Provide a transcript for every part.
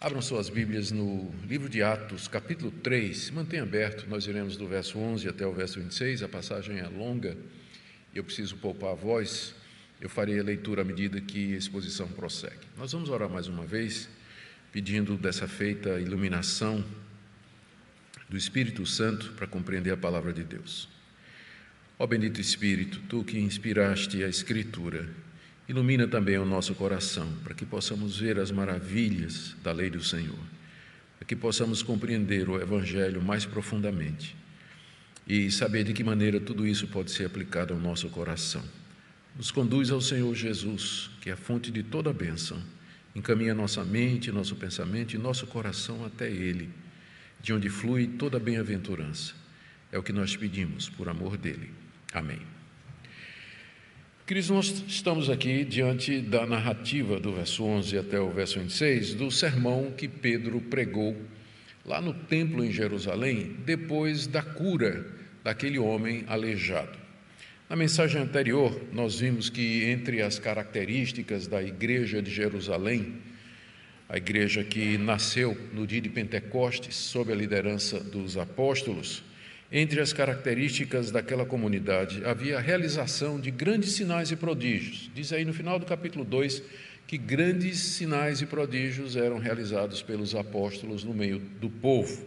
Abram suas Bíblias no livro de Atos, capítulo 3. Mantenha aberto, nós iremos do verso 11 até o verso 26. A passagem é longa eu preciso poupar a voz. Eu farei a leitura à medida que a exposição prossegue. Nós vamos orar mais uma vez, pedindo dessa feita iluminação do Espírito Santo para compreender a palavra de Deus. Ó bendito Espírito, tu que inspiraste a Escritura, Ilumina também o nosso coração, para que possamos ver as maravilhas da lei do Senhor, para que possamos compreender o Evangelho mais profundamente e saber de que maneira tudo isso pode ser aplicado ao nosso coração. Nos conduz ao Senhor Jesus, que é a fonte de toda a bênção. Encaminha nossa mente, nosso pensamento e nosso coração até Ele, de onde flui toda a bem-aventurança. É o que nós pedimos, por amor dele. Amém. Queridos, nós estamos aqui diante da narrativa do verso 11 até o verso 26 do sermão que Pedro pregou lá no templo em Jerusalém, depois da cura daquele homem aleijado. Na mensagem anterior, nós vimos que entre as características da igreja de Jerusalém, a igreja que nasceu no dia de Pentecostes, sob a liderança dos apóstolos, entre as características daquela comunidade havia a realização de grandes sinais e prodígios. Diz aí no final do capítulo 2 que grandes sinais e prodígios eram realizados pelos apóstolos no meio do povo.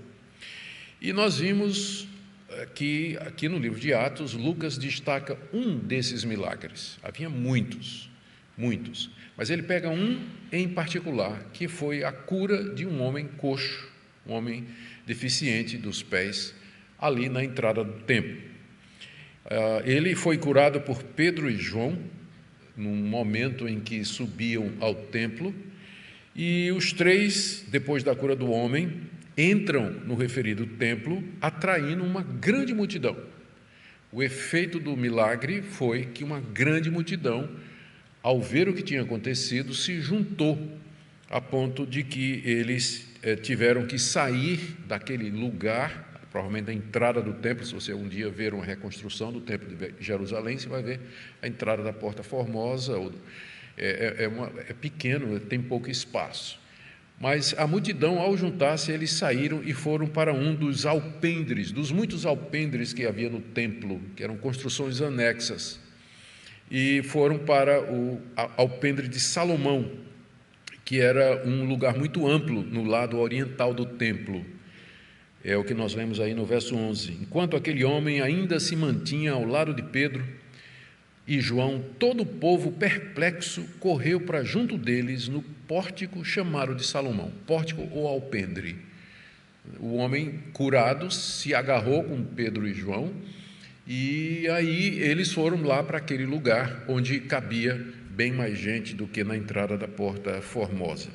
E nós vimos eh, que aqui no livro de Atos, Lucas destaca um desses milagres. Havia muitos, muitos. Mas ele pega um em particular, que foi a cura de um homem coxo, um homem deficiente dos pés ali na entrada do templo. Ah, ele foi curado por Pedro e João, num momento em que subiam ao templo, e os três, depois da cura do homem, entram no referido templo, atraindo uma grande multidão. O efeito do milagre foi que uma grande multidão, ao ver o que tinha acontecido, se juntou a ponto de que eles eh, tiveram que sair daquele lugar provavelmente a entrada do templo, se você um dia ver uma reconstrução do templo de Jerusalém, você vai ver a entrada da Porta Formosa, é, é, é, uma, é pequeno, tem pouco espaço. Mas a multidão, ao juntar-se, eles saíram e foram para um dos alpendres, dos muitos alpendres que havia no templo, que eram construções anexas, e foram para o alpendre de Salomão, que era um lugar muito amplo no lado oriental do templo. É o que nós vemos aí no verso 11. Enquanto aquele homem ainda se mantinha ao lado de Pedro e João, todo o povo perplexo correu para junto deles no pórtico chamado de Salomão, pórtico ou alpendre. O homem curado se agarrou com Pedro e João e aí eles foram lá para aquele lugar onde cabia bem mais gente do que na entrada da porta formosa.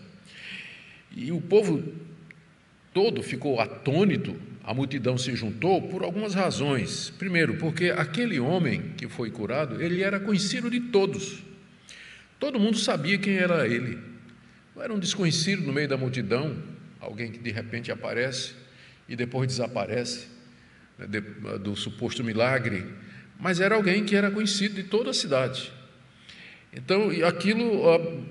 E o povo todo ficou atônito, a multidão se juntou por algumas razões. Primeiro, porque aquele homem que foi curado, ele era conhecido de todos. Todo mundo sabia quem era ele. Não era um desconhecido no meio da multidão, alguém que de repente aparece e depois desaparece né, do suposto milagre, mas era alguém que era conhecido de toda a cidade. Então, aquilo,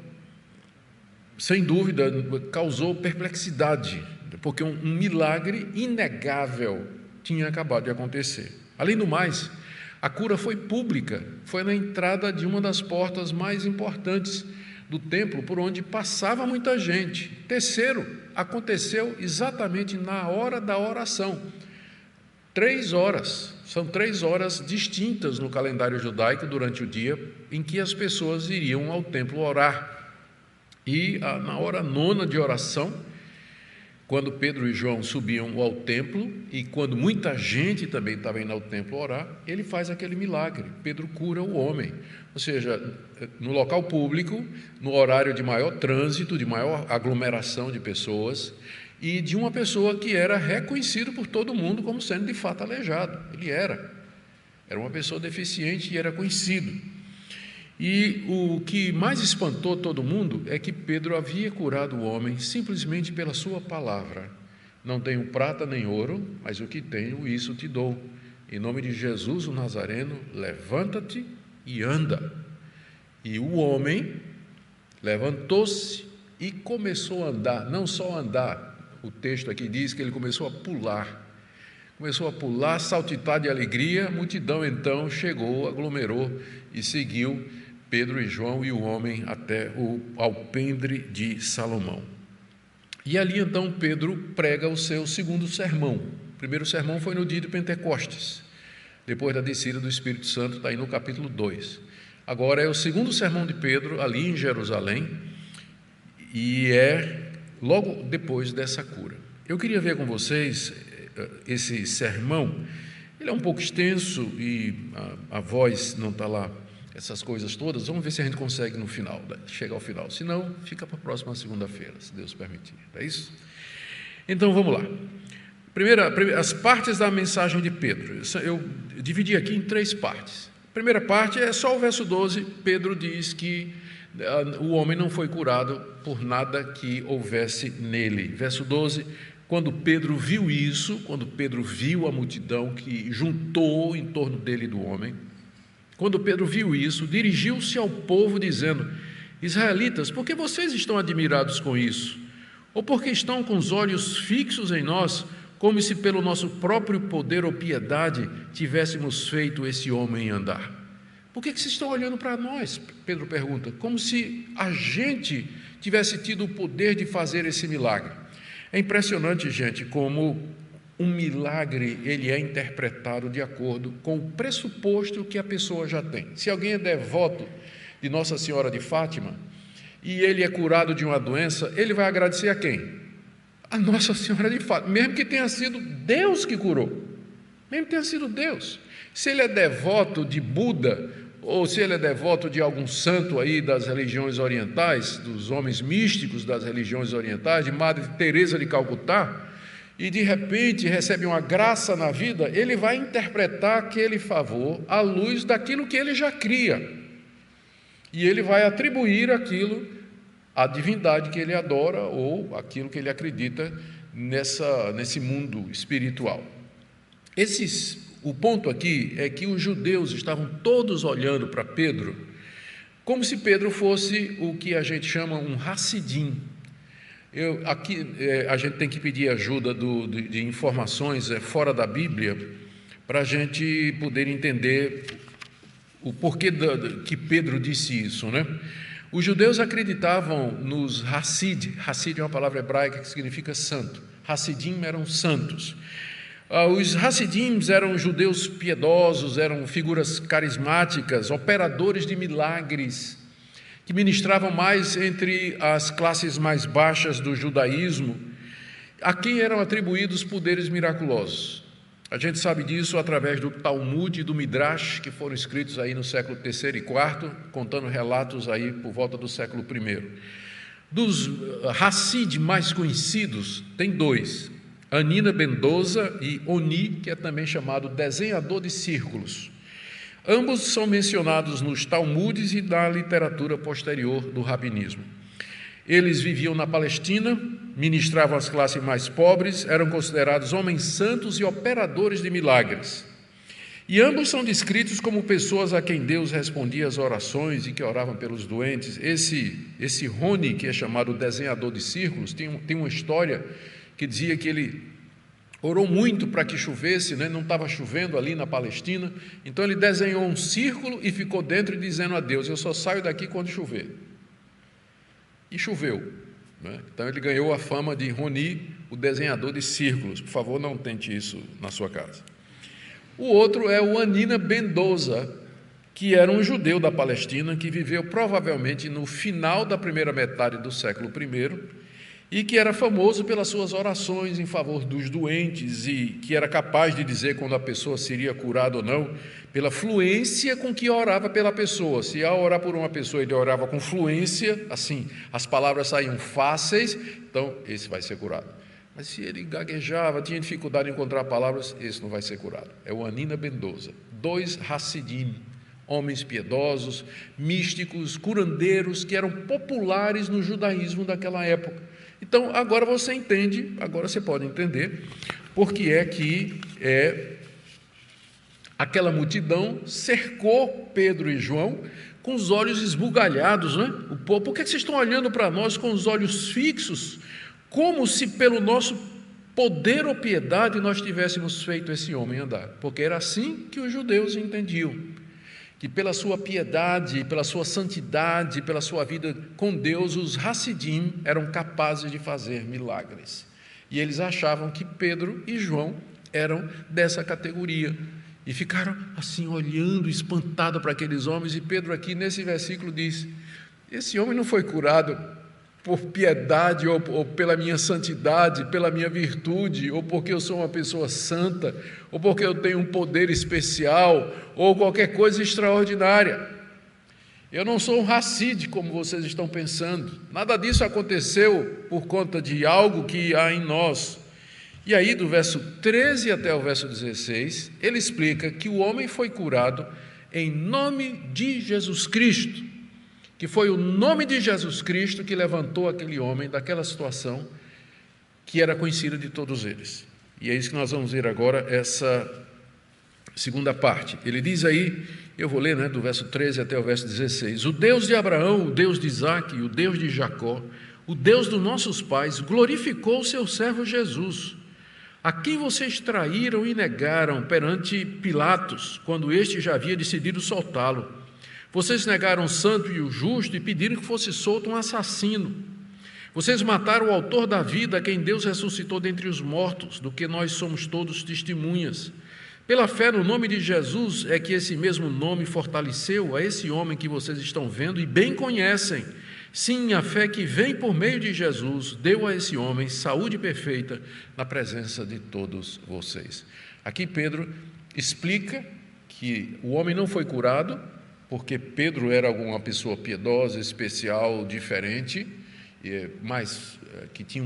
sem dúvida, causou perplexidade porque um, um milagre inegável tinha acabado de acontecer. Além do mais, a cura foi pública, foi na entrada de uma das portas mais importantes do templo, por onde passava muita gente. Terceiro, aconteceu exatamente na hora da oração. Três horas, são três horas distintas no calendário judaico durante o dia em que as pessoas iriam ao templo orar. E na hora nona de oração, quando Pedro e João subiam ao templo e quando muita gente também estava indo ao templo orar, ele faz aquele milagre. Pedro cura o homem. Ou seja, no local público, no horário de maior trânsito, de maior aglomeração de pessoas, e de uma pessoa que era reconhecido por todo mundo como sendo de fato aleijado. Ele era. Era uma pessoa deficiente e era conhecido. E o que mais espantou todo mundo é que Pedro havia curado o homem simplesmente pela sua palavra. Não tenho prata nem ouro, mas o que tenho, isso te dou. Em nome de Jesus o Nazareno, levanta-te e anda. E o homem levantou-se, e começou a andar, não só andar, o texto aqui diz que ele começou a pular. Começou a pular, saltitar de alegria, a multidão então chegou, aglomerou e seguiu Pedro e João e o homem até o alpendre de Salomão. E ali então Pedro prega o seu segundo sermão. O primeiro sermão foi no dia de Pentecostes, depois da descida do Espírito Santo, está aí no capítulo 2. Agora é o segundo sermão de Pedro, ali em Jerusalém, e é logo depois dessa cura. Eu queria ver com vocês eh, esse sermão. Ele é um pouco extenso e a, a voz não está lá, essas coisas todas. Vamos ver se a gente consegue no final, né? chegar ao final. Se não, fica para a próxima segunda-feira, se Deus permitir. É isso? Então vamos lá. Primeira, as partes da mensagem de Pedro. Eu dividi aqui em três partes. A primeira parte é só o verso 12. Pedro diz que ah, o homem não foi curado por nada que houvesse nele. Verso 12: quando Pedro viu isso, quando Pedro viu a multidão que juntou em torno dele do homem, quando Pedro viu isso, dirigiu-se ao povo dizendo: Israelitas, por que vocês estão admirados com isso? Ou porque estão com os olhos fixos em nós, como se pelo nosso próprio poder ou piedade tivéssemos feito esse homem andar? Por que, que vocês estão olhando para nós? Pedro pergunta. Como se a gente tivesse tido o poder de fazer esse milagre. É impressionante, gente, como um milagre ele é interpretado de acordo com o pressuposto que a pessoa já tem. Se alguém é devoto de Nossa Senhora de Fátima e ele é curado de uma doença, ele vai agradecer a quem? A Nossa Senhora de Fátima, mesmo que tenha sido Deus que curou, mesmo que tenha sido Deus. Se ele é devoto de Buda, ou se ele é devoto de algum santo aí das religiões orientais, dos homens místicos das religiões orientais, de Madre Teresa de Calcutá, e de repente recebe uma graça na vida, ele vai interpretar aquele favor à luz daquilo que ele já cria. E ele vai atribuir aquilo à divindade que ele adora ou aquilo que ele acredita nessa, nesse mundo espiritual. Esses o ponto aqui é que os judeus estavam todos olhando para Pedro como se Pedro fosse o que a gente chama um Hassidim. Eu, aqui é, a gente tem que pedir ajuda do, de, de, informações é, fora da Bíblia para a gente poder entender o porquê da, que Pedro disse isso, né? Os judeus acreditavam nos Hassid. Hassid é uma palavra hebraica que significa santo. Hassidim eram santos. Ah, os Hassidims eram judeus piedosos, eram figuras carismáticas, operadores de milagres, que ministravam mais entre as classes mais baixas do judaísmo, a quem eram atribuídos poderes miraculosos. A gente sabe disso através do Talmud e do Midrash, que foram escritos aí no século III e IV, contando relatos aí por volta do século I. Dos Hassid mais conhecidos, tem dois. Anina Mendoza e Oni, que é também chamado desenhador de círculos. Ambos são mencionados nos Talmudes e na literatura posterior do rabinismo. Eles viviam na Palestina, ministravam as classes mais pobres, eram considerados homens santos e operadores de milagres. E ambos são descritos como pessoas a quem Deus respondia as orações e que oravam pelos doentes. Esse, esse Rony, que é chamado desenhador de círculos, tem, tem uma história que dizia que ele orou muito para que chovesse, né? não estava chovendo ali na Palestina, então ele desenhou um círculo e ficou dentro dizendo a Deus: Eu só saio daqui quando chover. E choveu. Né? Então ele ganhou a fama de Roni, o desenhador de círculos. Por favor, não tente isso na sua casa. O outro é o Anina Bendoza, que era um judeu da Palestina que viveu provavelmente no final da primeira metade do século I e que era famoso pelas suas orações em favor dos doentes e que era capaz de dizer quando a pessoa seria curada ou não, pela fluência com que orava pela pessoa. Se ao orar por uma pessoa ele orava com fluência, assim, as palavras saíam fáceis, então esse vai ser curado. Mas se ele gaguejava, tinha dificuldade em encontrar palavras, esse não vai ser curado. É o Anina Bendoza. Dois Hassidim, homens piedosos, místicos, curandeiros, que eram populares no judaísmo daquela época então, agora você entende, agora você pode entender, porque é que é, aquela multidão cercou Pedro e João com os olhos esbugalhados, né? O povo, por que vocês estão olhando para nós com os olhos fixos, como se pelo nosso poder ou piedade nós tivéssemos feito esse homem andar? Porque era assim que os judeus entendiam que pela sua piedade, pela sua santidade, pela sua vida com Deus, os Hassidim eram capazes de fazer milagres. E eles achavam que Pedro e João eram dessa categoria. E ficaram assim, olhando, espantados para aqueles homens. E Pedro, aqui nesse versículo, diz: Esse homem não foi curado por piedade ou, ou, pela minha santidade, pela minha virtude, ou porque eu sou uma pessoa santa, ou porque eu tenho um poder especial, ou qualquer coisa extraordinária. Eu não sou um racide, como vocês estão pensando. Nada disso aconteceu por conta de algo que há em nós. E aí, do verso 13 até o verso 16, ele explica que o homem foi curado em nome de Jesus Cristo que foi o nome de Jesus Cristo que levantou aquele homem daquela situação que era conhecida de todos eles. E é isso que nós vamos ver agora, essa segunda parte. Ele diz aí, eu vou ler né, do verso 13 até o verso 16: O Deus de Abraão, o Deus de Isaac, o Deus de Jacó, o Deus dos nossos pais, glorificou o seu servo Jesus, a quem vocês traíram e negaram perante Pilatos, quando este já havia decidido soltá-lo. Vocês negaram o santo e o justo e pediram que fosse solto um assassino. Vocês mataram o autor da vida, quem Deus ressuscitou dentre os mortos, do que nós somos todos testemunhas. Pela fé no nome de Jesus é que esse mesmo nome fortaleceu a esse homem que vocês estão vendo e bem conhecem. Sim, a fé que vem por meio de Jesus deu a esse homem saúde perfeita na presença de todos vocês. Aqui Pedro explica que o homem não foi curado porque Pedro era alguma pessoa piedosa, especial, diferente, mas eh, que tinha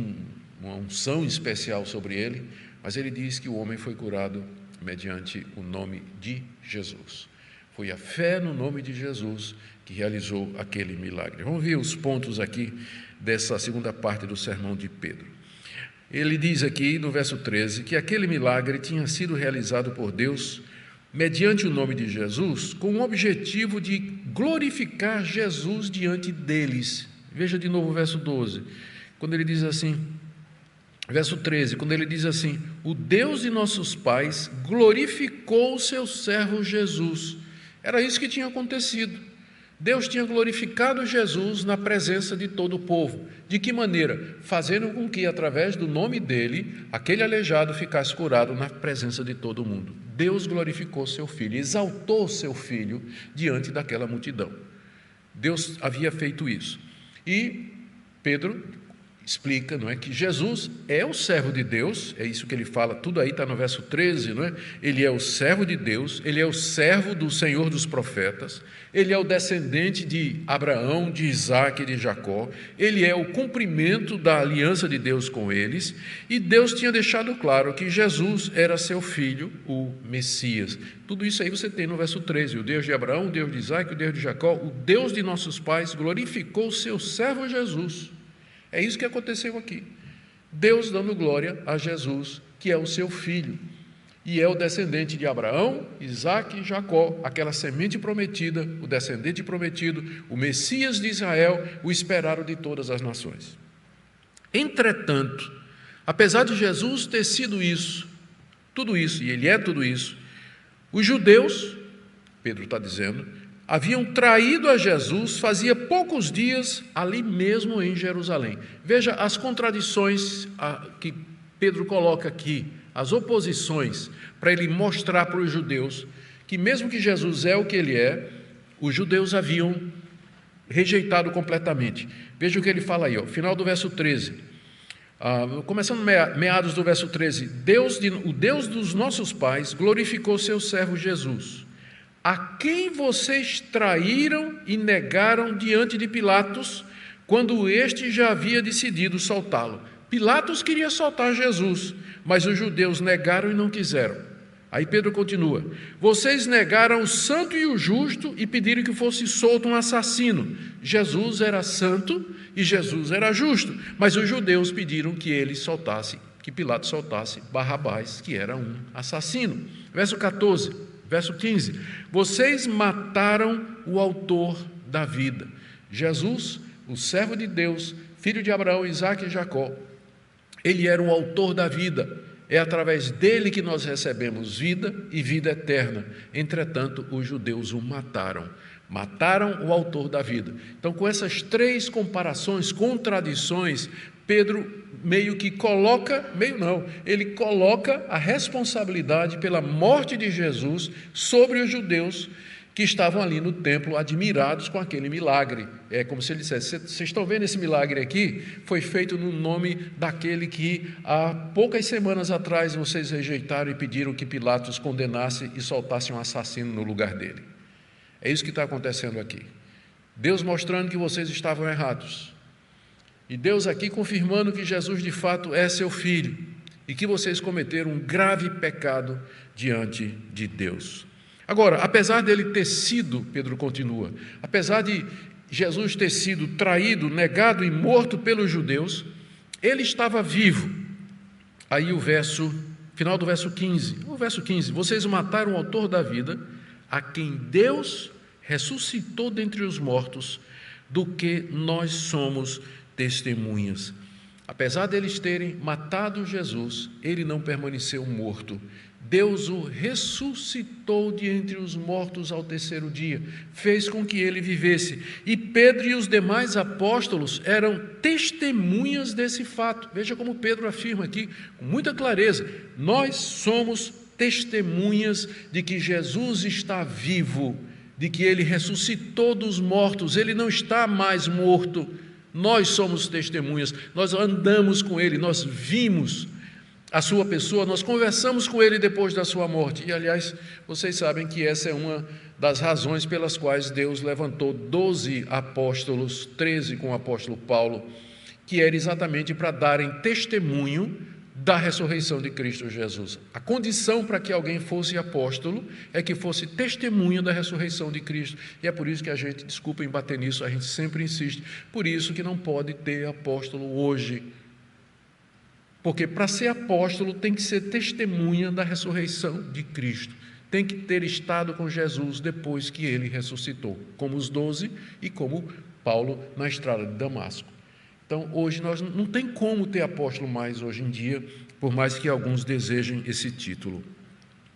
uma unção especial sobre ele, mas ele diz que o homem foi curado mediante o nome de Jesus. Foi a fé no nome de Jesus que realizou aquele milagre. Vamos ver os pontos aqui dessa segunda parte do sermão de Pedro. Ele diz aqui no verso 13 que aquele milagre tinha sido realizado por Deus mediante o nome de Jesus, com o objetivo de glorificar Jesus diante deles. Veja de novo o verso 12, quando ele diz assim, verso 13, quando ele diz assim: O Deus de nossos pais glorificou o seu servo Jesus. Era isso que tinha acontecido. Deus tinha glorificado Jesus na presença de todo o povo. De que maneira? Fazendo com que, através do nome dele, aquele aleijado ficasse curado na presença de todo mundo. Deus glorificou seu filho, exaltou seu filho diante daquela multidão. Deus havia feito isso. E Pedro explica, não é, que Jesus é o servo de Deus, é isso que ele fala, tudo aí está no verso 13, não é? Ele é o servo de Deus, ele é o servo do Senhor dos profetas, ele é o descendente de Abraão, de Isaac e de Jacó, ele é o cumprimento da aliança de Deus com eles, e Deus tinha deixado claro que Jesus era seu filho, o Messias. Tudo isso aí você tem no verso 13, o Deus de Abraão, o Deus de Isaac, o Deus de Jacó, o Deus de nossos pais glorificou o seu servo Jesus é isso que aconteceu aqui. Deus dando glória a Jesus, que é o seu filho, e é o descendente de Abraão, Isaac e Jacó, aquela semente prometida, o descendente prometido, o Messias de Israel, o esperado de todas as nações. Entretanto, apesar de Jesus ter sido isso, tudo isso, e ele é tudo isso, os judeus, Pedro está dizendo, haviam traído a Jesus fazia poucos dias ali mesmo em Jerusalém. Veja as contradições que Pedro coloca aqui, as oposições, para ele mostrar para os judeus que, mesmo que Jesus é o que ele é, os judeus haviam rejeitado completamente. Veja o que ele fala aí, ó, final do verso 13. Ah, começando meados do verso 13: Deus de, o Deus dos nossos pais glorificou seu servo Jesus a quem vocês traíram e negaram diante de Pilatos, quando este já havia decidido soltá-lo. Pilatos queria soltar Jesus, mas os judeus negaram e não quiseram. Aí Pedro continua: Vocês negaram o santo e o justo e pediram que fosse solto um assassino. Jesus era santo e Jesus era justo, mas os judeus pediram que ele soltasse, que Pilatos soltasse Barrabás, que era um assassino. Verso 14. Verso 15: Vocês mataram o autor da vida. Jesus, o servo de Deus, filho de Abraão, Isaac e Jacó, ele era o autor da vida. É através dele que nós recebemos vida e vida eterna. Entretanto, os judeus o mataram. Mataram o autor da vida. Então, com essas três comparações, contradições, Pedro meio que coloca, meio não, ele coloca a responsabilidade pela morte de Jesus sobre os judeus que estavam ali no templo admirados com aquele milagre. É como se ele dissesse: Vocês estão vendo esse milagre aqui? Foi feito no nome daquele que há poucas semanas atrás vocês rejeitaram e pediram que Pilatos condenasse e soltasse um assassino no lugar dele. É isso que está acontecendo aqui. Deus mostrando que vocês estavam errados. E Deus aqui confirmando que Jesus de fato é seu filho e que vocês cometeram um grave pecado diante de Deus. Agora, apesar dele ter sido, Pedro continua, apesar de Jesus ter sido traído, negado e morto pelos judeus, ele estava vivo. Aí o verso, final do verso 15. O verso 15: Vocês mataram o autor da vida, a quem Deus ressuscitou dentre os mortos, do que nós somos testemunhas. Apesar deles terem matado Jesus, ele não permaneceu morto. Deus o ressuscitou de entre os mortos ao terceiro dia, fez com que ele vivesse. E Pedro e os demais apóstolos eram testemunhas desse fato. Veja como Pedro afirma aqui com muita clareza: nós somos testemunhas de que Jesus está vivo, de que ele ressuscitou dos mortos, ele não está mais morto. Nós somos testemunhas, nós andamos com ele, nós vimos a sua pessoa, nós conversamos com ele depois da sua morte. E, aliás, vocês sabem que essa é uma das razões pelas quais Deus levantou doze apóstolos, treze com o apóstolo Paulo, que era exatamente para darem testemunho da ressurreição de Cristo Jesus. A condição para que alguém fosse apóstolo é que fosse testemunha da ressurreição de Cristo. E é por isso que a gente, desculpem bater nisso, a gente sempre insiste, por isso que não pode ter apóstolo hoje porque para ser apóstolo tem que ser testemunha da ressurreição de Cristo. Tem que ter estado com Jesus depois que ele ressuscitou, como os doze e como Paulo na estrada de Damasco. Então, hoje nós não tem como ter apóstolo mais hoje em dia, por mais que alguns desejem esse título.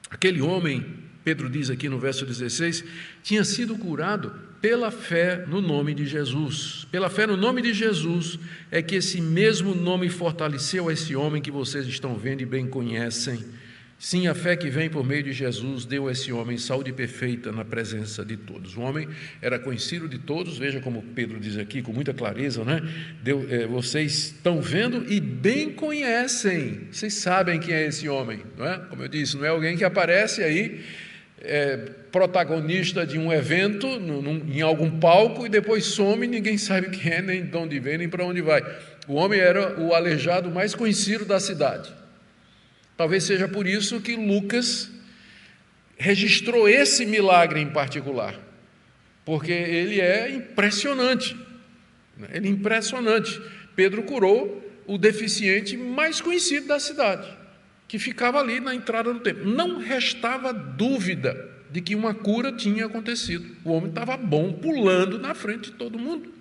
Aquele homem, Pedro diz aqui no verso 16, tinha sido curado pela fé no nome de Jesus. Pela fé no nome de Jesus é que esse mesmo nome fortaleceu esse homem que vocês estão vendo e bem conhecem. Sim, a fé que vem por meio de Jesus deu a esse homem saúde perfeita na presença de todos. O homem era conhecido de todos, veja como Pedro diz aqui com muita clareza, né? Deu, é, vocês estão vendo e bem conhecem, vocês sabem quem é esse homem, não é? Como eu disse, não é alguém que aparece aí é, protagonista de um evento num, em algum palco e depois some, ninguém sabe quem é, nem de onde vem, nem para onde vai. O homem era o aleijado mais conhecido da cidade. Talvez seja por isso que Lucas registrou esse milagre em particular, porque ele é impressionante. Né? Ele é impressionante. Pedro curou o deficiente mais conhecido da cidade que ficava ali na entrada do templo. Não restava dúvida de que uma cura tinha acontecido. O homem estava bom, pulando na frente de todo mundo.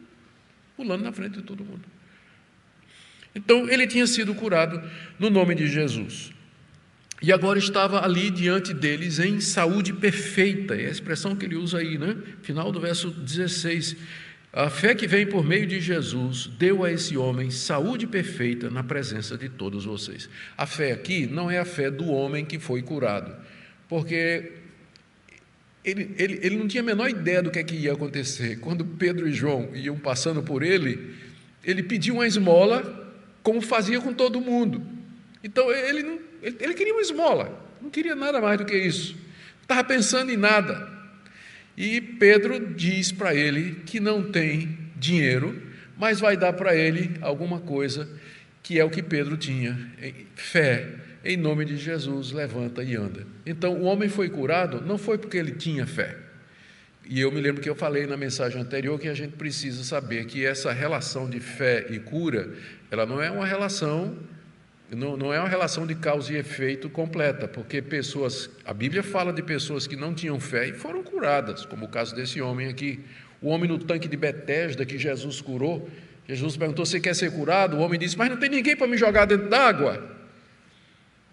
Pulando na frente de todo mundo. Então, ele tinha sido curado no nome de Jesus. E agora estava ali diante deles em saúde perfeita. É a expressão que ele usa aí, né? Final do verso 16. A fé que vem por meio de Jesus deu a esse homem saúde perfeita na presença de todos vocês. A fé aqui não é a fé do homem que foi curado, porque ele, ele, ele não tinha a menor ideia do que, é que ia acontecer. Quando Pedro e João iam passando por ele, ele pediu uma esmola, como fazia com todo mundo. Então ele, não, ele, ele queria uma esmola, não queria nada mais do que isso. Estava pensando em nada. E Pedro diz para ele que não tem dinheiro, mas vai dar para ele alguma coisa que é o que Pedro tinha: fé. Em nome de Jesus, levanta e anda. Então, o homem foi curado não foi porque ele tinha fé. E eu me lembro que eu falei na mensagem anterior que a gente precisa saber que essa relação de fé e cura, ela não é uma relação não, não é uma relação de causa e efeito completa, porque pessoas, a Bíblia fala de pessoas que não tinham fé e foram curadas, como o caso desse homem aqui, o homem no tanque de Betesda que Jesus curou. Jesus perguntou: Você quer ser curado? O homem disse: Mas não tem ninguém para me jogar dentro d'água.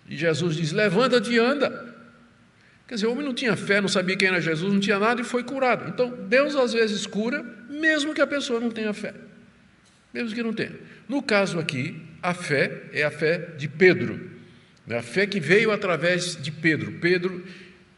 E Jesus diz: Levanta-te e anda. Quer dizer, o homem não tinha fé, não sabia quem era Jesus, não tinha nada e foi curado. Então, Deus às vezes cura, mesmo que a pessoa não tenha fé. Mesmo que não tenha. No caso aqui, a fé é a fé de Pedro. Né? A fé que veio através de Pedro. Pedro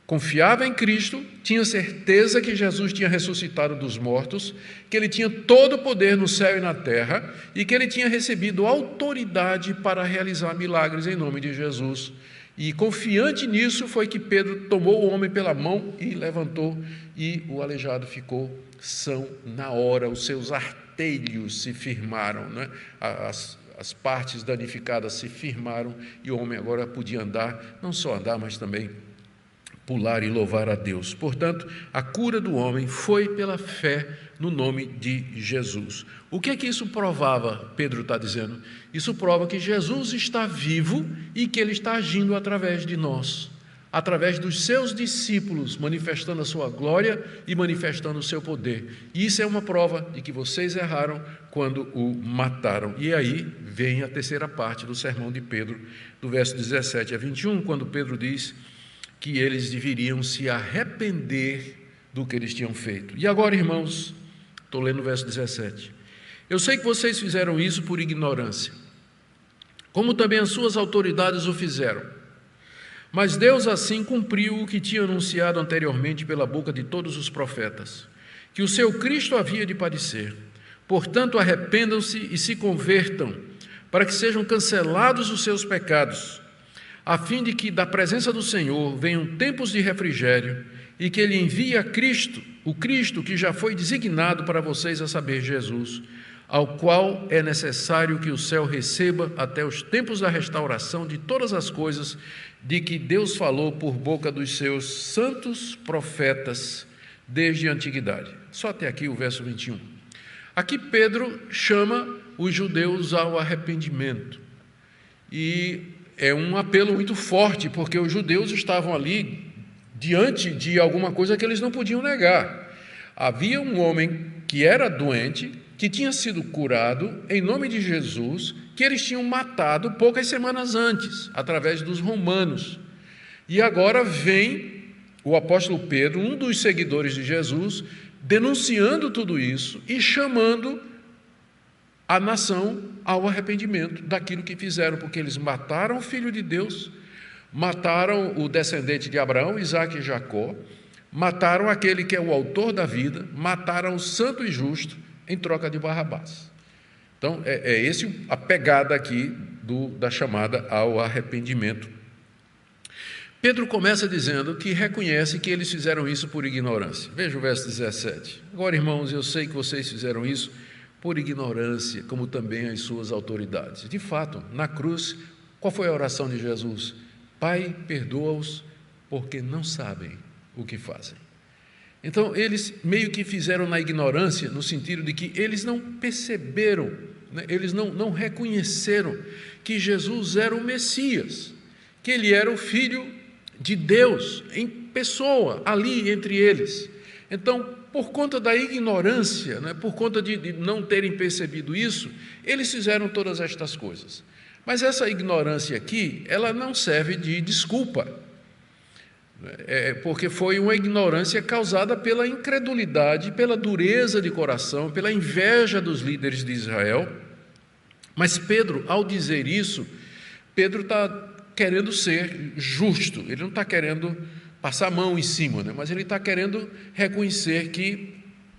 confiava em Cristo, tinha certeza que Jesus tinha ressuscitado dos mortos, que ele tinha todo o poder no céu e na terra e que ele tinha recebido autoridade para realizar milagres em nome de Jesus. E confiante nisso foi que Pedro tomou o homem pela mão e levantou, e o aleijado ficou são na hora, os seus artelhos se firmaram, né? as, as partes danificadas se firmaram, e o homem agora podia andar, não só andar, mas também pular e louvar a Deus. Portanto, a cura do homem foi pela fé no nome de Jesus. O que é que isso provava? Pedro está dizendo. Isso prova que Jesus está vivo e que ele está agindo através de nós, através dos seus discípulos, manifestando a sua glória e manifestando o seu poder. E isso é uma prova de que vocês erraram quando o mataram. E aí vem a terceira parte do sermão de Pedro, do verso 17 a 21, quando Pedro diz que eles deveriam se arrepender do que eles tinham feito. E agora, irmãos, estou lendo o verso 17. Eu sei que vocês fizeram isso por ignorância, como também as suas autoridades o fizeram. Mas Deus assim cumpriu o que tinha anunciado anteriormente pela boca de todos os profetas, que o seu Cristo havia de padecer. Portanto, arrependam-se e se convertam, para que sejam cancelados os seus pecados a fim de que da presença do Senhor venham tempos de refrigério e que Ele envie a Cristo, o Cristo que já foi designado para vocês, a saber, Jesus, ao qual é necessário que o céu receba até os tempos da restauração de todas as coisas de que Deus falou por boca dos seus santos profetas desde a antiguidade. Só até aqui o verso 21. Aqui Pedro chama os judeus ao arrependimento. E é um apelo muito forte, porque os judeus estavam ali diante de alguma coisa que eles não podiam negar. Havia um homem que era doente, que tinha sido curado em nome de Jesus, que eles tinham matado poucas semanas antes, através dos romanos. E agora vem o apóstolo Pedro, um dos seguidores de Jesus, denunciando tudo isso e chamando a nação ao arrependimento daquilo que fizeram, porque eles mataram o filho de Deus, mataram o descendente de Abraão, Isaac e Jacó, mataram aquele que é o autor da vida, mataram o santo e justo em troca de Barrabás. Então, é, é esse a pegada aqui do, da chamada ao arrependimento. Pedro começa dizendo que reconhece que eles fizeram isso por ignorância. Veja o verso 17. Agora, irmãos, eu sei que vocês fizeram isso por ignorância, como também as suas autoridades. De fato, na cruz, qual foi a oração de Jesus? Pai, perdoa-os, porque não sabem o que fazem. Então, eles meio que fizeram na ignorância, no sentido de que eles não perceberam, né? eles não, não reconheceram que Jesus era o Messias, que ele era o Filho de Deus, em pessoa, ali entre eles. Então, por conta da ignorância, né, por conta de, de não terem percebido isso, eles fizeram todas estas coisas. Mas essa ignorância aqui, ela não serve de desculpa, é, porque foi uma ignorância causada pela incredulidade, pela dureza de coração, pela inveja dos líderes de Israel. Mas Pedro, ao dizer isso, Pedro está querendo ser justo, ele não está querendo passar a mão em cima, né? mas ele está querendo reconhecer que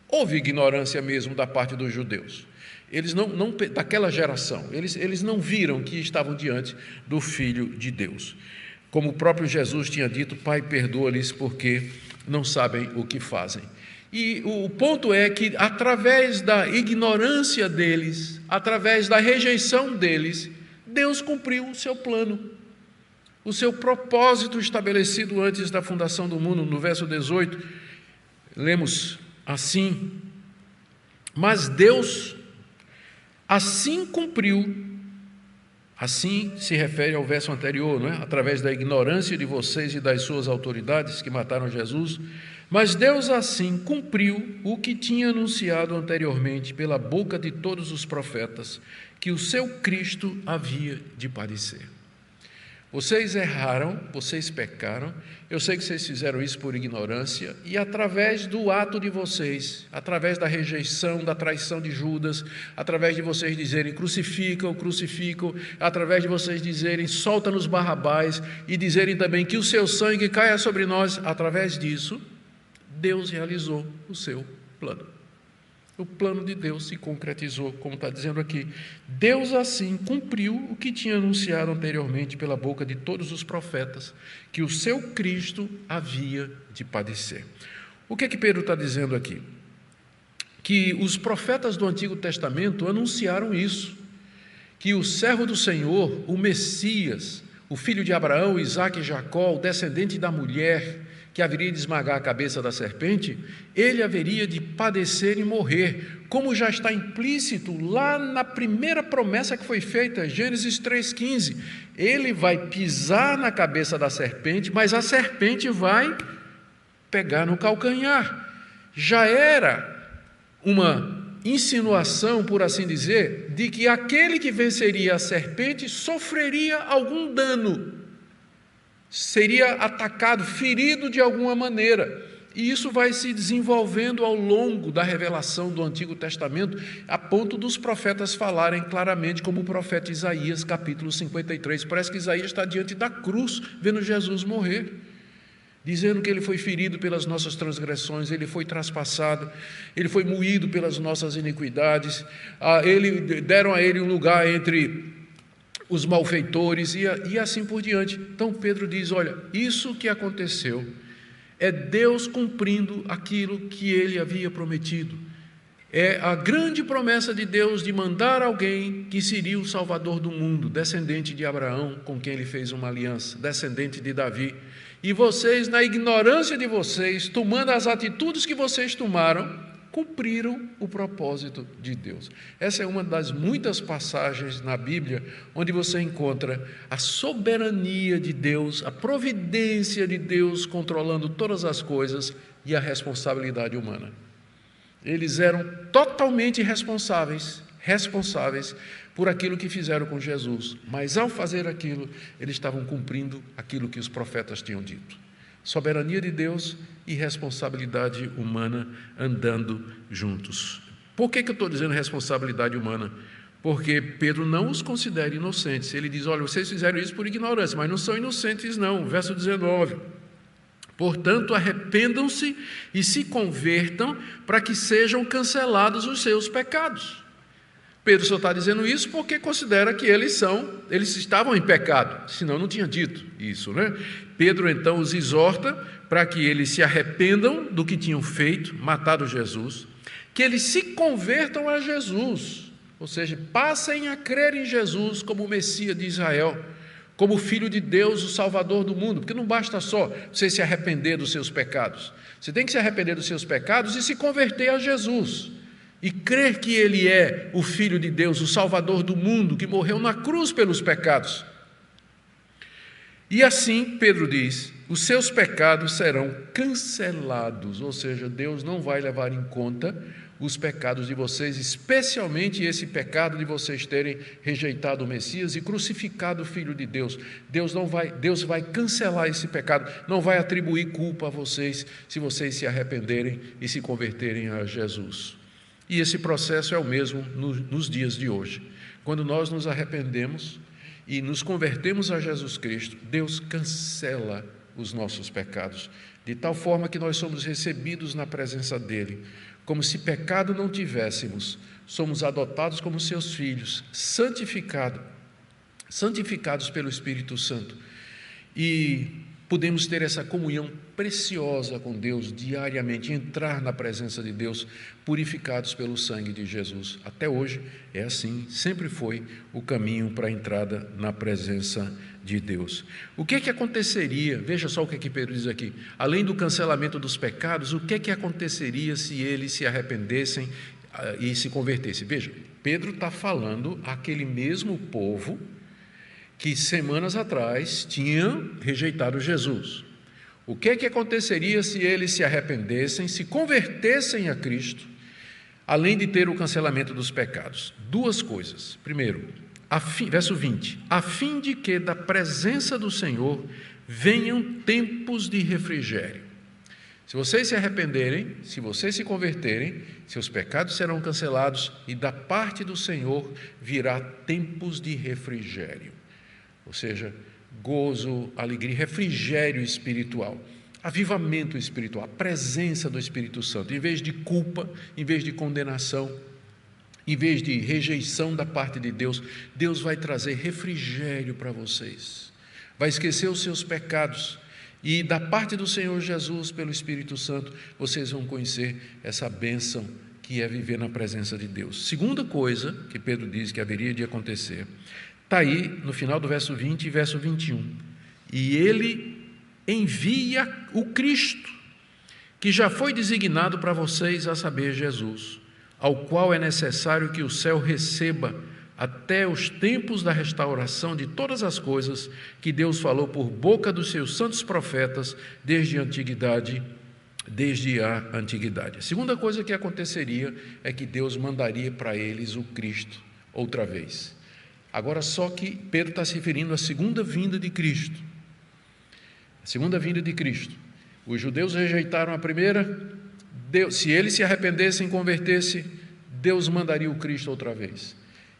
houve ignorância mesmo da parte dos judeus. Eles não, não daquela geração, eles, eles não viram que estavam diante do Filho de Deus. Como o próprio Jesus tinha dito, Pai, perdoa-lhes porque não sabem o que fazem. E o ponto é que, através da ignorância deles, através da rejeição deles, Deus cumpriu o seu plano o seu propósito estabelecido antes da fundação do mundo, no verso 18, lemos assim: Mas Deus assim cumpriu Assim se refere ao verso anterior, não é? Através da ignorância de vocês e das suas autoridades que mataram Jesus, mas Deus assim cumpriu o que tinha anunciado anteriormente pela boca de todos os profetas, que o seu Cristo havia de padecer. Vocês erraram, vocês pecaram. Eu sei que vocês fizeram isso por ignorância. E através do ato de vocês, através da rejeição, da traição de Judas, através de vocês dizerem crucificam, crucificam, através de vocês dizerem solta-nos Barrabás. E dizerem também que o seu sangue caia sobre nós, através disso, Deus realizou o seu plano o plano de Deus se concretizou, como está dizendo aqui. Deus assim cumpriu o que tinha anunciado anteriormente pela boca de todos os profetas, que o seu Cristo havia de padecer. O que é que Pedro está dizendo aqui? Que os profetas do Antigo Testamento anunciaram isso, que o servo do Senhor, o Messias, o filho de Abraão, Isaac e Jacó, o descendente da mulher, que haveria de esmagar a cabeça da serpente, ele haveria de padecer e morrer, como já está implícito lá na primeira promessa que foi feita, Gênesis 3,15. Ele vai pisar na cabeça da serpente, mas a serpente vai pegar no calcanhar. Já era uma insinuação, por assim dizer, de que aquele que venceria a serpente sofreria algum dano seria atacado, ferido de alguma maneira. E isso vai se desenvolvendo ao longo da revelação do Antigo Testamento, a ponto dos profetas falarem claramente, como o profeta Isaías, capítulo 53. Parece que Isaías está diante da cruz, vendo Jesus morrer, dizendo que ele foi ferido pelas nossas transgressões, ele foi traspassado, ele foi moído pelas nossas iniquidades, ah, ele, deram a ele um lugar entre os malfeitores e, e assim por diante. Então Pedro diz: olha, isso que aconteceu é Deus cumprindo aquilo que ele havia prometido. É a grande promessa de Deus de mandar alguém que seria o Salvador do mundo, descendente de Abraão, com quem ele fez uma aliança, descendente de Davi. E vocês, na ignorância de vocês, tomando as atitudes que vocês tomaram, cumpriram o propósito de Deus. Essa é uma das muitas passagens na Bíblia onde você encontra a soberania de Deus, a providência de Deus controlando todas as coisas e a responsabilidade humana. Eles eram totalmente responsáveis, responsáveis por aquilo que fizeram com Jesus, mas ao fazer aquilo, eles estavam cumprindo aquilo que os profetas tinham dito. Soberania de Deus e responsabilidade humana andando juntos. Por que, que eu estou dizendo responsabilidade humana? Porque Pedro não os considera inocentes. Ele diz: olha, vocês fizeram isso por ignorância, mas não são inocentes, não. Verso 19. Portanto, arrependam-se e se convertam para que sejam cancelados os seus pecados. Pedro só está dizendo isso porque considera que eles são, eles estavam em pecado, senão não tinha dito isso, né? Pedro então os exorta para que eles se arrependam do que tinham feito, matado Jesus, que eles se convertam a Jesus, ou seja, passem a crer em Jesus como o Messias de Israel, como o Filho de Deus, o Salvador do mundo, porque não basta só você se arrepender dos seus pecados, você tem que se arrepender dos seus pecados e se converter a Jesus e crer que Ele é o Filho de Deus, o Salvador do mundo, que morreu na cruz pelos pecados. E assim, Pedro diz: os seus pecados serão cancelados, ou seja, Deus não vai levar em conta os pecados de vocês, especialmente esse pecado de vocês terem rejeitado o Messias e crucificado o Filho de Deus. Deus não vai, Deus vai cancelar esse pecado, não vai atribuir culpa a vocês se vocês se arrependerem e se converterem a Jesus. E esse processo é o mesmo nos dias de hoje. Quando nós nos arrependemos e nos convertemos a Jesus Cristo, Deus cancela os nossos pecados, de tal forma que nós somos recebidos na presença dEle, como se pecado não tivéssemos, somos adotados como seus filhos, santificado, santificados pelo Espírito Santo. E podemos ter essa comunhão preciosa com Deus diariamente, entrar na presença de Deus, purificados pelo sangue de Jesus. Até hoje é assim, sempre foi o caminho para a entrada na presença de Deus. O que é que aconteceria? Veja só o que, é que Pedro diz aqui. Além do cancelamento dos pecados, o que é que aconteceria se eles se arrependessem ah, e se convertessem? Veja, Pedro está falando aquele mesmo povo que semanas atrás tinham rejeitado Jesus. O que, é que aconteceria se eles se arrependessem, se convertessem a Cristo, além de ter o cancelamento dos pecados? Duas coisas. Primeiro, fim, verso 20: a fim de que da presença do Senhor venham tempos de refrigério. Se vocês se arrependerem, se vocês se converterem, seus pecados serão cancelados e da parte do Senhor virá tempos de refrigério. Ou seja, gozo, alegria, refrigério espiritual, avivamento espiritual, a presença do Espírito Santo, em vez de culpa, em vez de condenação, em vez de rejeição da parte de Deus, Deus vai trazer refrigério para vocês, vai esquecer os seus pecados. E da parte do Senhor Jesus, pelo Espírito Santo, vocês vão conhecer essa bênção que é viver na presença de Deus. Segunda coisa que Pedro diz que haveria de acontecer, está aí no final do verso 20 e verso 21. E ele envia o Cristo, que já foi designado para vocês, a saber, Jesus, ao qual é necessário que o céu receba até os tempos da restauração de todas as coisas que Deus falou por boca dos seus santos profetas desde a antiguidade, desde a antiguidade. A segunda coisa que aconteceria é que Deus mandaria para eles o Cristo outra vez. Agora só que Pedro está se referindo à segunda vinda de Cristo. A segunda vinda de Cristo. Os judeus rejeitaram a primeira, Deus, se eles se arrependessem e convertessem, Deus mandaria o Cristo outra vez.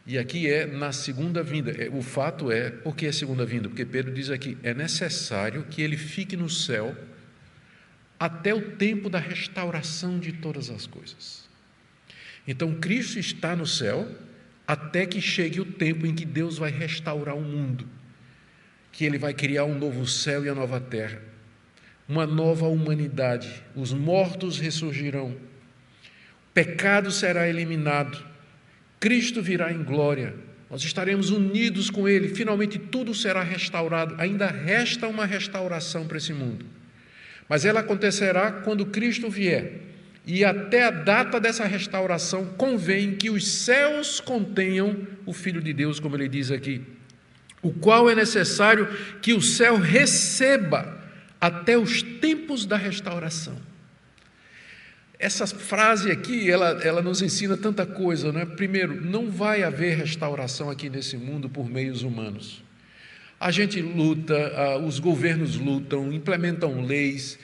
E aqui é na segunda vinda. É, o fato é, por que é segunda vinda? Porque Pedro diz aqui: é necessário que ele fique no céu até o tempo da restauração de todas as coisas. Então, Cristo está no céu até que chegue o tempo em que Deus vai restaurar o mundo, que ele vai criar um novo céu e a nova terra, uma nova humanidade. Os mortos ressurgirão, o pecado será eliminado Cristo virá em glória, nós estaremos unidos com Ele, finalmente tudo será restaurado. Ainda resta uma restauração para esse mundo, mas ela acontecerá quando Cristo vier. E até a data dessa restauração convém que os céus contenham o Filho de Deus, como ele diz aqui, o qual é necessário que o céu receba até os tempos da restauração. Essa frase aqui, ela, ela nos ensina tanta coisa, não é? Primeiro, não vai haver restauração aqui nesse mundo por meios humanos. A gente luta, os governos lutam, implementam leis,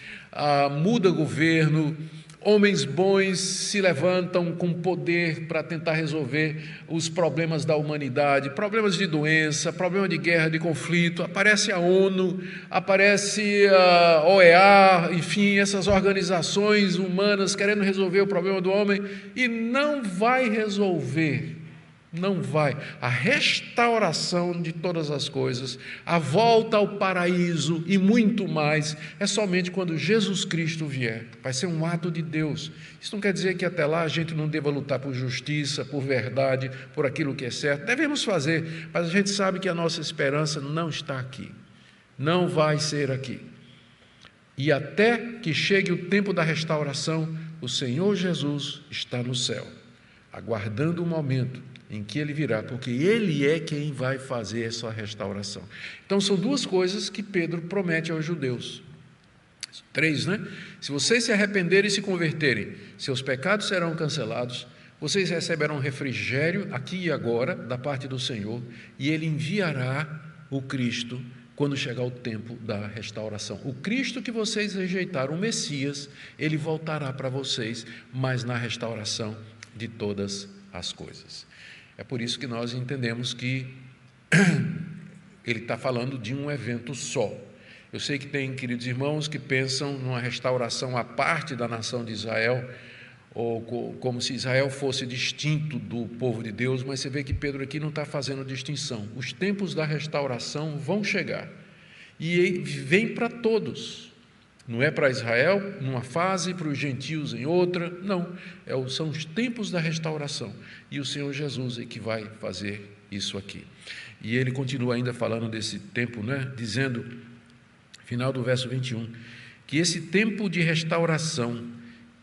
muda governo, Homens bons se levantam com poder para tentar resolver os problemas da humanidade, problemas de doença, problema de guerra, de conflito. Aparece a ONU, aparece a OEA, enfim, essas organizações humanas querendo resolver o problema do homem e não vai resolver não vai. A restauração de todas as coisas, a volta ao paraíso e muito mais, é somente quando Jesus Cristo vier. Vai ser um ato de Deus. Isso não quer dizer que até lá a gente não deva lutar por justiça, por verdade, por aquilo que é certo. Devemos fazer, mas a gente sabe que a nossa esperança não está aqui. Não vai ser aqui. E até que chegue o tempo da restauração, o Senhor Jesus está no céu, aguardando o momento em que ele virá, porque ele é quem vai fazer essa restauração. Então são duas coisas que Pedro promete aos judeus. Três, né? Se vocês se arrependerem e se converterem, seus pecados serão cancelados, vocês receberão refrigério aqui e agora da parte do Senhor, e ele enviará o Cristo quando chegar o tempo da restauração. O Cristo que vocês rejeitaram, o Messias, ele voltará para vocês, mas na restauração de todas as coisas. É por isso que nós entendemos que ele está falando de um evento só. Eu sei que tem queridos irmãos que pensam numa restauração à parte da nação de Israel, ou como se Israel fosse distinto do povo de Deus, mas você vê que Pedro aqui não está fazendo distinção. Os tempos da restauração vão chegar e vem para todos. Não é para Israel numa fase, para os gentios em outra, não. É, são os tempos da restauração. E o Senhor Jesus é que vai fazer isso aqui. E ele continua ainda falando desse tempo, né? dizendo, final do verso 21, que esse tempo de restauração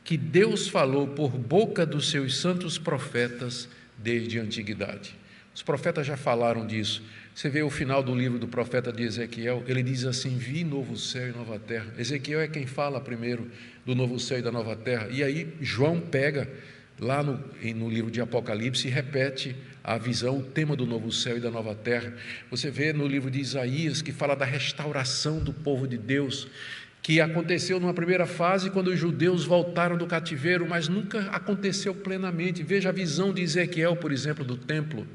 que Deus falou por boca dos seus santos profetas desde a antiguidade. Os profetas já falaram disso. Você vê o final do livro do profeta de Ezequiel, ele diz assim: Vi novo céu e nova terra. Ezequiel é quem fala primeiro do novo céu e da nova terra. E aí João pega lá no, no livro de Apocalipse e repete a visão, o tema do novo céu e da nova terra. Você vê no livro de Isaías que fala da restauração do povo de Deus que aconteceu numa primeira fase quando os judeus voltaram do cativeiro, mas nunca aconteceu plenamente. Veja a visão de Ezequiel, por exemplo, do templo,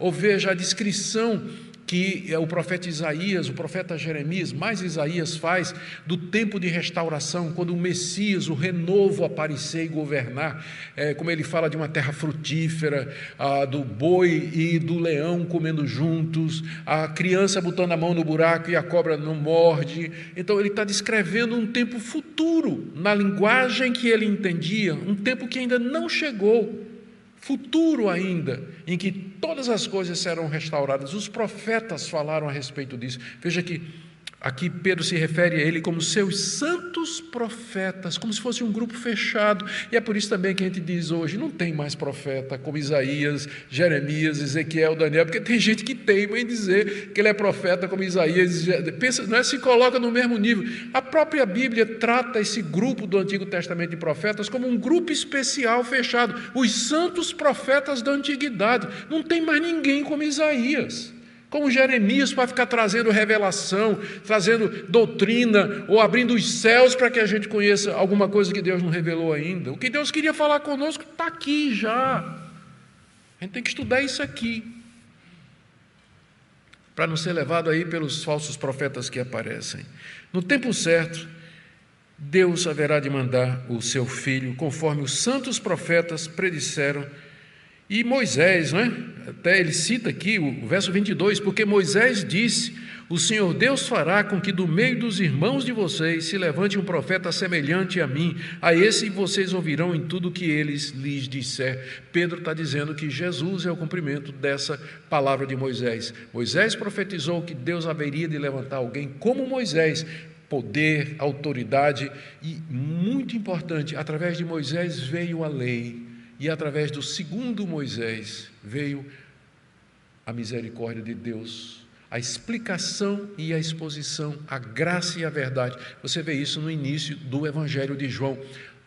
ou veja a descrição que é o profeta Isaías, o profeta Jeremias, mais Isaías faz do tempo de restauração, quando o Messias, o renovo aparecer e governar, é, como ele fala de uma terra frutífera, a, do boi e do leão comendo juntos, a criança botando a mão no buraco e a cobra não morde. Então ele está descrevendo um tempo futuro, na linguagem que ele entendia, um tempo que ainda não chegou futuro ainda, em que todas as coisas serão restauradas. Os profetas falaram a respeito disso. Veja que Aqui Pedro se refere a ele como seus santos profetas, como se fosse um grupo fechado. E é por isso também que a gente diz hoje: não tem mais profeta como Isaías, Jeremias, Ezequiel, Daniel, porque tem gente que teima em dizer que ele é profeta como Isaías. Pensa, não é, se coloca no mesmo nível. A própria Bíblia trata esse grupo do Antigo Testamento de profetas como um grupo especial fechado, os santos profetas da antiguidade. Não tem mais ninguém como Isaías como Jeremias, para ficar trazendo revelação, trazendo doutrina, ou abrindo os céus para que a gente conheça alguma coisa que Deus não revelou ainda. O que Deus queria falar conosco está aqui já. A gente tem que estudar isso aqui, para não ser levado aí pelos falsos profetas que aparecem. No tempo certo, Deus haverá de mandar o seu filho, conforme os santos profetas predisseram e Moisés, não é? até ele cita aqui o verso 22, porque Moisés disse: O Senhor Deus fará com que do meio dos irmãos de vocês se levante um profeta semelhante a mim, a esse vocês ouvirão em tudo que eles lhes disser. Pedro está dizendo que Jesus é o cumprimento dessa palavra de Moisés. Moisés profetizou que Deus haveria de levantar alguém como Moisés, poder, autoridade e, muito importante, através de Moisés veio a lei e através do segundo Moisés veio a misericórdia de Deus, a explicação e a exposição, a graça e a verdade. Você vê isso no início do Evangelho de João.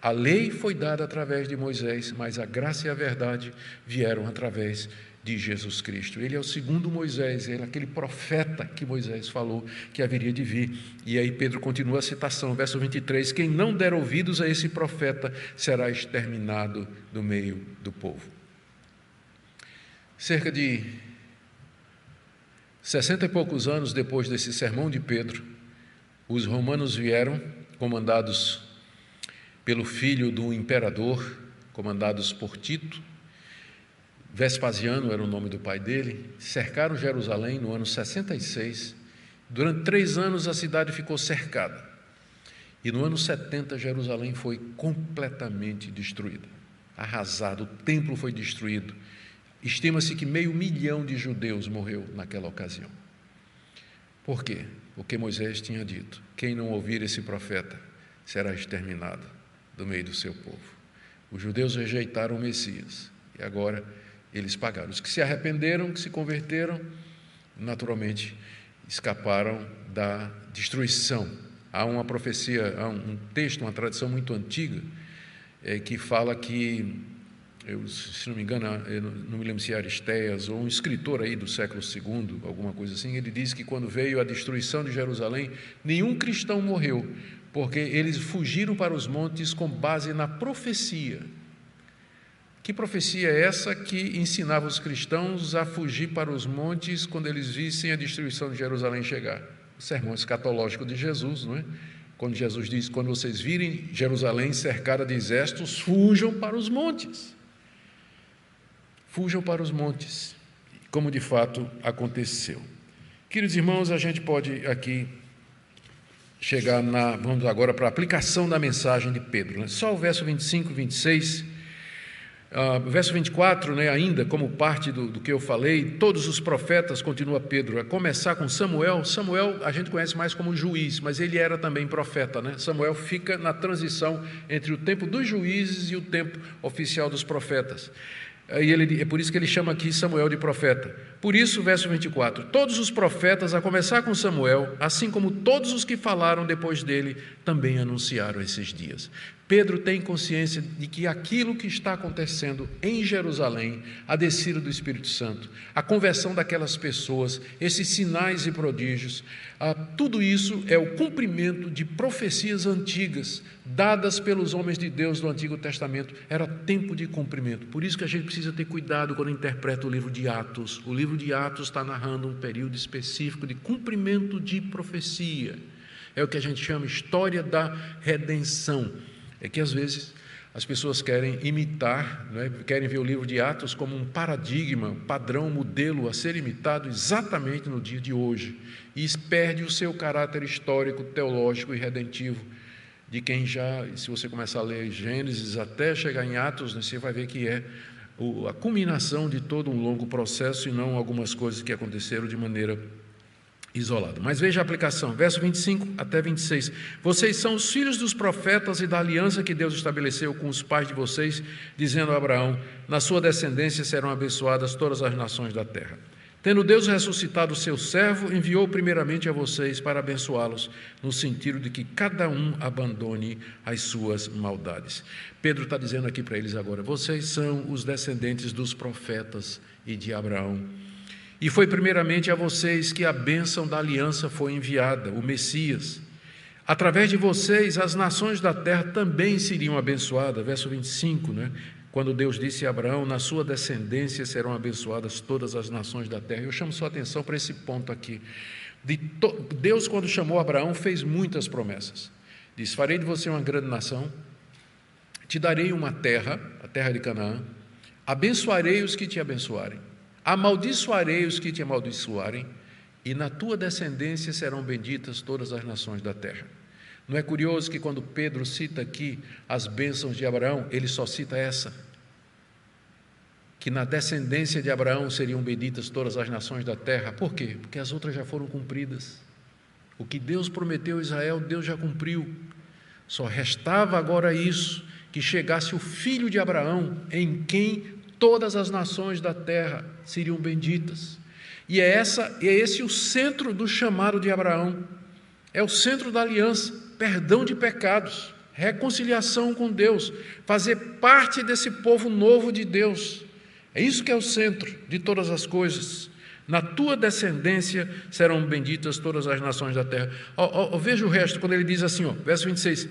A lei foi dada através de Moisés, mas a graça e a verdade vieram através de de Jesus Cristo. Ele é o segundo Moisés, ele é aquele profeta que Moisés falou que haveria de vir. E aí Pedro continua a citação, verso 23: Quem não der ouvidos a esse profeta será exterminado do meio do povo. Cerca de sessenta e poucos anos depois desse sermão de Pedro, os romanos vieram, comandados pelo filho do imperador, comandados por Tito, Vespasiano era o nome do pai dele, cercaram Jerusalém no ano 66. Durante três anos a cidade ficou cercada. E no ano 70 Jerusalém foi completamente destruída, arrasada, o templo foi destruído. Estima-se que meio milhão de judeus morreu naquela ocasião. Por quê? Porque Moisés tinha dito: quem não ouvir esse profeta será exterminado do meio do seu povo. Os judeus rejeitaram o Messias e agora eles pagaram. Os que se arrependeram, que se converteram, naturalmente escaparam da destruição. Há uma profecia, há um texto, uma tradição muito antiga, é, que fala que, eu, se não me engano, não me lembro se é Aristeias ou um escritor aí do século II, alguma coisa assim, ele diz que quando veio a destruição de Jerusalém, nenhum cristão morreu, porque eles fugiram para os montes com base na profecia que profecia é essa que ensinava os cristãos a fugir para os montes quando eles vissem a destruição de Jerusalém chegar? O sermão escatológico de Jesus, não é? Quando Jesus diz: Quando vocês virem Jerusalém cercada de exércitos, fujam para os montes. Fujam para os montes, como de fato aconteceu. Queridos irmãos, a gente pode aqui chegar na. Vamos agora para a aplicação da mensagem de Pedro. Né? Só o verso 25 e 26 Uh, verso 24, né, ainda como parte do, do, que eu falei, todos os profetas, continua Pedro, a começar com Samuel. Samuel a gente conhece mais como juiz, mas ele era também profeta. Né? Samuel fica na transição entre o tempo dos juízes e o tempo oficial dos profetas. E ele, é por isso que ele chama aqui Samuel de profeta. Por isso, verso 24: Todos os profetas, a começar com Samuel, assim como todos os que falaram depois dele, também anunciaram esses dias. Pedro tem consciência de que aquilo que está acontecendo em Jerusalém, a descida do Espírito Santo, a conversão daquelas pessoas, esses sinais e prodígios, ah, tudo isso é o cumprimento de profecias antigas dadas pelos homens de Deus do Antigo Testamento. Era tempo de cumprimento. Por isso que a gente precisa ter cuidado quando interpreta o livro de Atos. O livro de Atos está narrando um período específico de cumprimento de profecia. É o que a gente chama história da redenção é que às vezes as pessoas querem imitar, é? querem ver o livro de Atos como um paradigma, padrão, modelo a ser imitado exatamente no dia de hoje, e perde o seu caráter histórico, teológico e redentivo de quem já, se você começar a ler Gênesis até chegar em Atos, né, você vai ver que é a culminação de todo um longo processo e não algumas coisas que aconteceram de maneira isolado. Mas veja a aplicação, verso 25 até 26. Vocês são os filhos dos profetas e da aliança que Deus estabeleceu com os pais de vocês, dizendo a Abraão: Na sua descendência serão abençoadas todas as nações da terra. Tendo Deus ressuscitado o seu servo, enviou primeiramente a vocês para abençoá-los, no sentido de que cada um abandone as suas maldades. Pedro está dizendo aqui para eles agora: vocês são os descendentes dos profetas e de Abraão. E foi primeiramente a vocês que a bênção da aliança foi enviada, o Messias. Através de vocês, as nações da terra também seriam abençoadas. Verso 25, né? Quando Deus disse a Abraão: Na sua descendência serão abençoadas todas as nações da terra. Eu chamo sua atenção para esse ponto aqui. De to... Deus, quando chamou Abraão, fez muitas promessas. Diz: Farei de você uma grande nação, te darei uma terra, a terra de Canaã, abençoarei os que te abençoarem Amaldiçoarei os que te amaldiçoarem, e na tua descendência serão benditas todas as nações da terra. Não é curioso que quando Pedro cita aqui as bênçãos de Abraão, ele só cita essa? Que na descendência de Abraão seriam benditas todas as nações da terra. Por quê? Porque as outras já foram cumpridas. O que Deus prometeu a Israel, Deus já cumpriu. Só restava agora isso, que chegasse o filho de Abraão, em quem todas as nações da terra seriam benditas. E é, essa, é esse o centro do chamado de Abraão. É o centro da aliança, perdão de pecados, reconciliação com Deus, fazer parte desse povo novo de Deus. É isso que é o centro de todas as coisas. Na tua descendência serão benditas todas as nações da terra. Veja o resto, quando ele diz assim, ó, verso 26.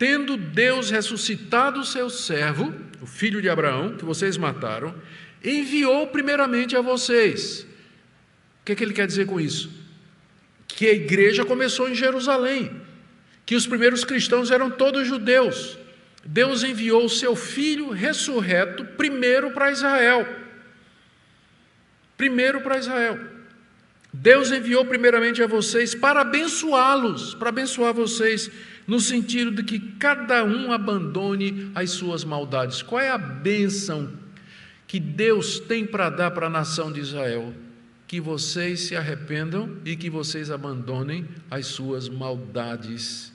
Tendo Deus ressuscitado o seu servo, o filho de Abraão, que vocês mataram, enviou primeiramente a vocês. O que, é que ele quer dizer com isso? Que a igreja começou em Jerusalém, que os primeiros cristãos eram todos judeus. Deus enviou o seu filho ressurreto primeiro para Israel. Primeiro para Israel. Deus enviou primeiramente a vocês para abençoá-los, para abençoar vocês no sentido de que cada um abandone as suas maldades. Qual é a bênção que Deus tem para dar para a nação de Israel? Que vocês se arrependam e que vocês abandonem as suas maldades,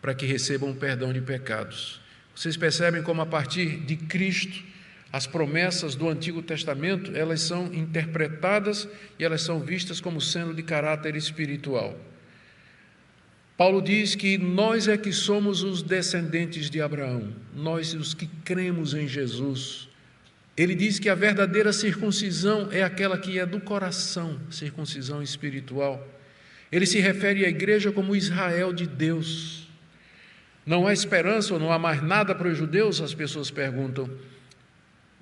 para que recebam perdão de pecados. Vocês percebem como a partir de Cristo as promessas do Antigo Testamento, elas são interpretadas e elas são vistas como sendo de caráter espiritual. Paulo diz que nós é que somos os descendentes de Abraão, nós os que cremos em Jesus. Ele diz que a verdadeira circuncisão é aquela que é do coração, circuncisão espiritual. Ele se refere à igreja como Israel de Deus. Não há esperança ou não há mais nada para os judeus? As pessoas perguntam.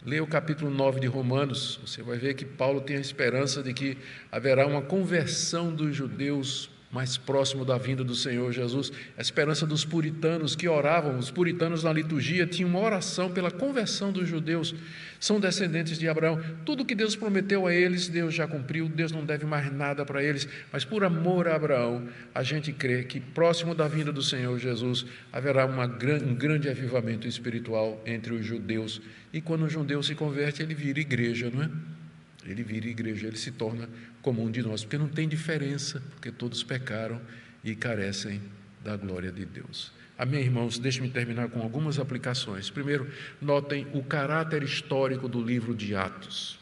Leia o capítulo 9 de Romanos, você vai ver que Paulo tem a esperança de que haverá uma conversão dos judeus mais próximo da vinda do Senhor Jesus. A esperança dos puritanos que oravam, os puritanos na liturgia tinham uma oração pela conversão dos judeus, são descendentes de Abraão. Tudo que Deus prometeu a eles, Deus já cumpriu, Deus não deve mais nada para eles, mas por amor a Abraão, a gente crê que próximo da vinda do Senhor Jesus haverá um grande avivamento espiritual entre os judeus. E quando o judeu se converte, ele vira igreja, não é? Ele vira igreja, ele se torna comum de nós, porque não tem diferença, porque todos pecaram e carecem da glória de Deus. Amém, irmãos? Deixe-me terminar com algumas aplicações. Primeiro, notem o caráter histórico do livro de Atos.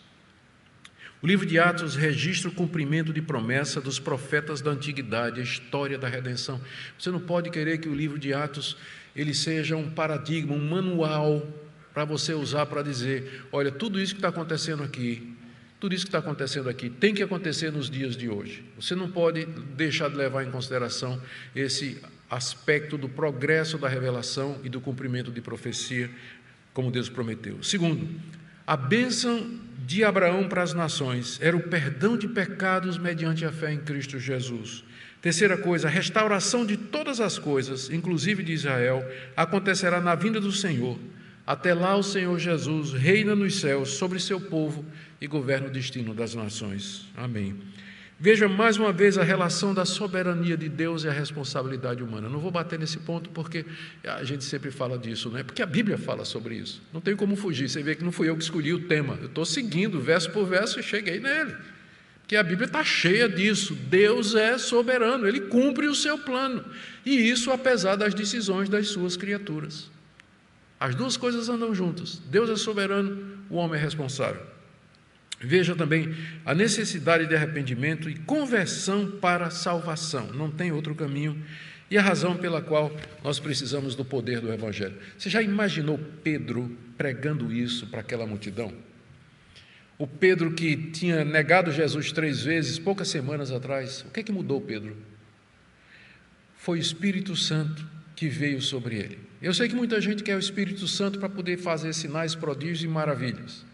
O livro de Atos registra o cumprimento de promessa dos profetas da antiguidade, a história da redenção. Você não pode querer que o livro de Atos ele seja um paradigma, um manual para você usar para dizer: olha, tudo isso que está acontecendo aqui, tudo isso que está acontecendo aqui tem que acontecer nos dias de hoje. Você não pode deixar de levar em consideração esse aspecto do progresso da revelação e do cumprimento de profecia, como Deus prometeu. Segundo, a bênção de Abraão para as nações era o perdão de pecados mediante a fé em Cristo Jesus. Terceira coisa, a restauração de todas as coisas, inclusive de Israel, acontecerá na vinda do Senhor. Até lá o Senhor Jesus reina nos céus sobre seu povo e governa o destino das nações. Amém. Veja mais uma vez a relação da soberania de Deus e a responsabilidade humana. Não vou bater nesse ponto porque a gente sempre fala disso, não é? Porque a Bíblia fala sobre isso. Não tem como fugir. Você vê que não fui eu que escolhi o tema. Eu estou seguindo verso por verso e cheguei nele. Porque a Bíblia está cheia disso. Deus é soberano, ele cumpre o seu plano. E isso apesar das decisões das suas criaturas. As duas coisas andam juntas. Deus é soberano, o homem é responsável. Veja também a necessidade de arrependimento e conversão para salvação. Não tem outro caminho. E a razão pela qual nós precisamos do poder do Evangelho. Você já imaginou Pedro pregando isso para aquela multidão? O Pedro que tinha negado Jesus três vezes, poucas semanas atrás. O que é que mudou Pedro? Foi o Espírito Santo que veio sobre ele. Eu sei que muita gente quer o Espírito Santo para poder fazer sinais, prodígios e maravilhas.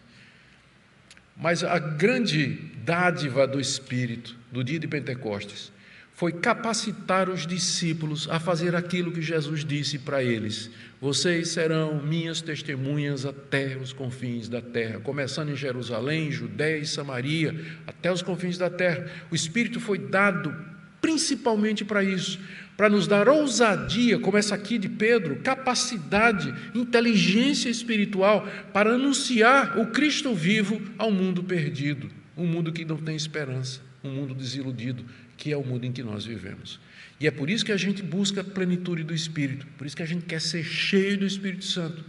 Mas a grande dádiva do Espírito, do dia de Pentecostes, foi capacitar os discípulos a fazer aquilo que Jesus disse para eles: Vocês serão minhas testemunhas até os confins da terra, começando em Jerusalém, Judéia e Samaria, até os confins da terra. O Espírito foi dado principalmente para isso, para nos dar ousadia, como essa aqui de Pedro, capacidade, inteligência espiritual para anunciar o Cristo vivo ao mundo perdido, um mundo que não tem esperança, um mundo desiludido, que é o mundo em que nós vivemos. E é por isso que a gente busca a plenitude do Espírito, por isso que a gente quer ser cheio do Espírito Santo,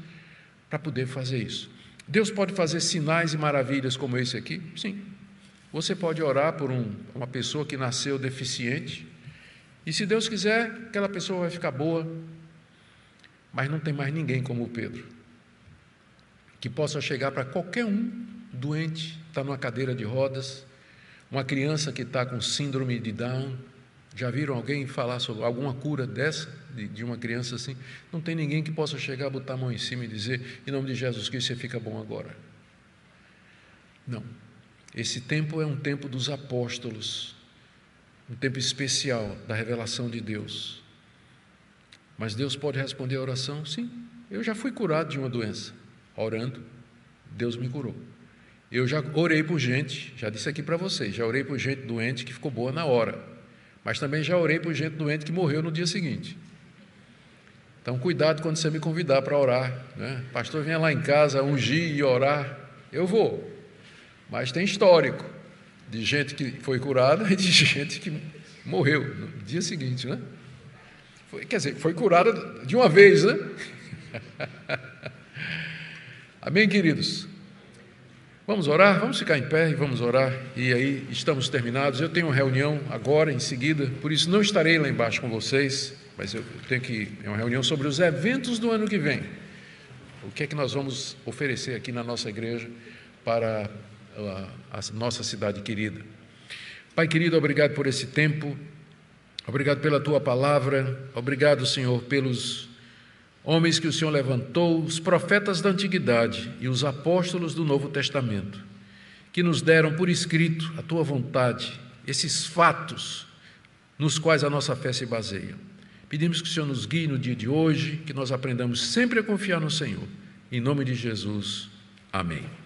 para poder fazer isso. Deus pode fazer sinais e maravilhas como esse aqui? Sim. Você pode orar por um, uma pessoa que nasceu deficiente, e se Deus quiser, aquela pessoa vai ficar boa, mas não tem mais ninguém como o Pedro, que possa chegar para qualquer um doente, está numa cadeira de rodas, uma criança que está com síndrome de Down. Já viram alguém falar sobre alguma cura dessa, de, de, uma criança assim? Não tem ninguém que possa chegar, botar a mão em cima e dizer, em nome de Jesus Cristo, você fica bom agora. Não. Esse tempo é um tempo dos apóstolos, um tempo especial da revelação de Deus. Mas Deus pode responder a oração? Sim. Eu já fui curado de uma doença. Orando, Deus me curou. Eu já orei por gente, já disse aqui para vocês, já orei por gente doente que ficou boa na hora. Mas também já orei por gente doente que morreu no dia seguinte. Então, cuidado quando você me convidar para orar. Né? Pastor, venha lá em casa ungir e orar. Eu vou. Mas tem histórico de gente que foi curada e de gente que morreu no dia seguinte, né? Foi, quer dizer, foi curada de uma vez, né? Amém, queridos? Vamos orar? Vamos ficar em pé e vamos orar. E aí estamos terminados. Eu tenho uma reunião agora, em seguida, por isso não estarei lá embaixo com vocês, mas eu tenho que. É uma reunião sobre os eventos do ano que vem. O que é que nós vamos oferecer aqui na nossa igreja para a, nossa cidade querida. Pai querido, obrigado por esse tempo, obrigado pela tua palavra, obrigado, Senhor, pelos homens que o Senhor levantou, os profetas da antiguidade e os apóstolos do Novo Testamento, que nos deram por escrito a tua vontade, esses fatos nos quais a nossa fé se baseia. Pedimos que o Senhor nos guie no dia de hoje, que nós aprendamos sempre a confiar no Senhor. Em nome de Jesus. Amém.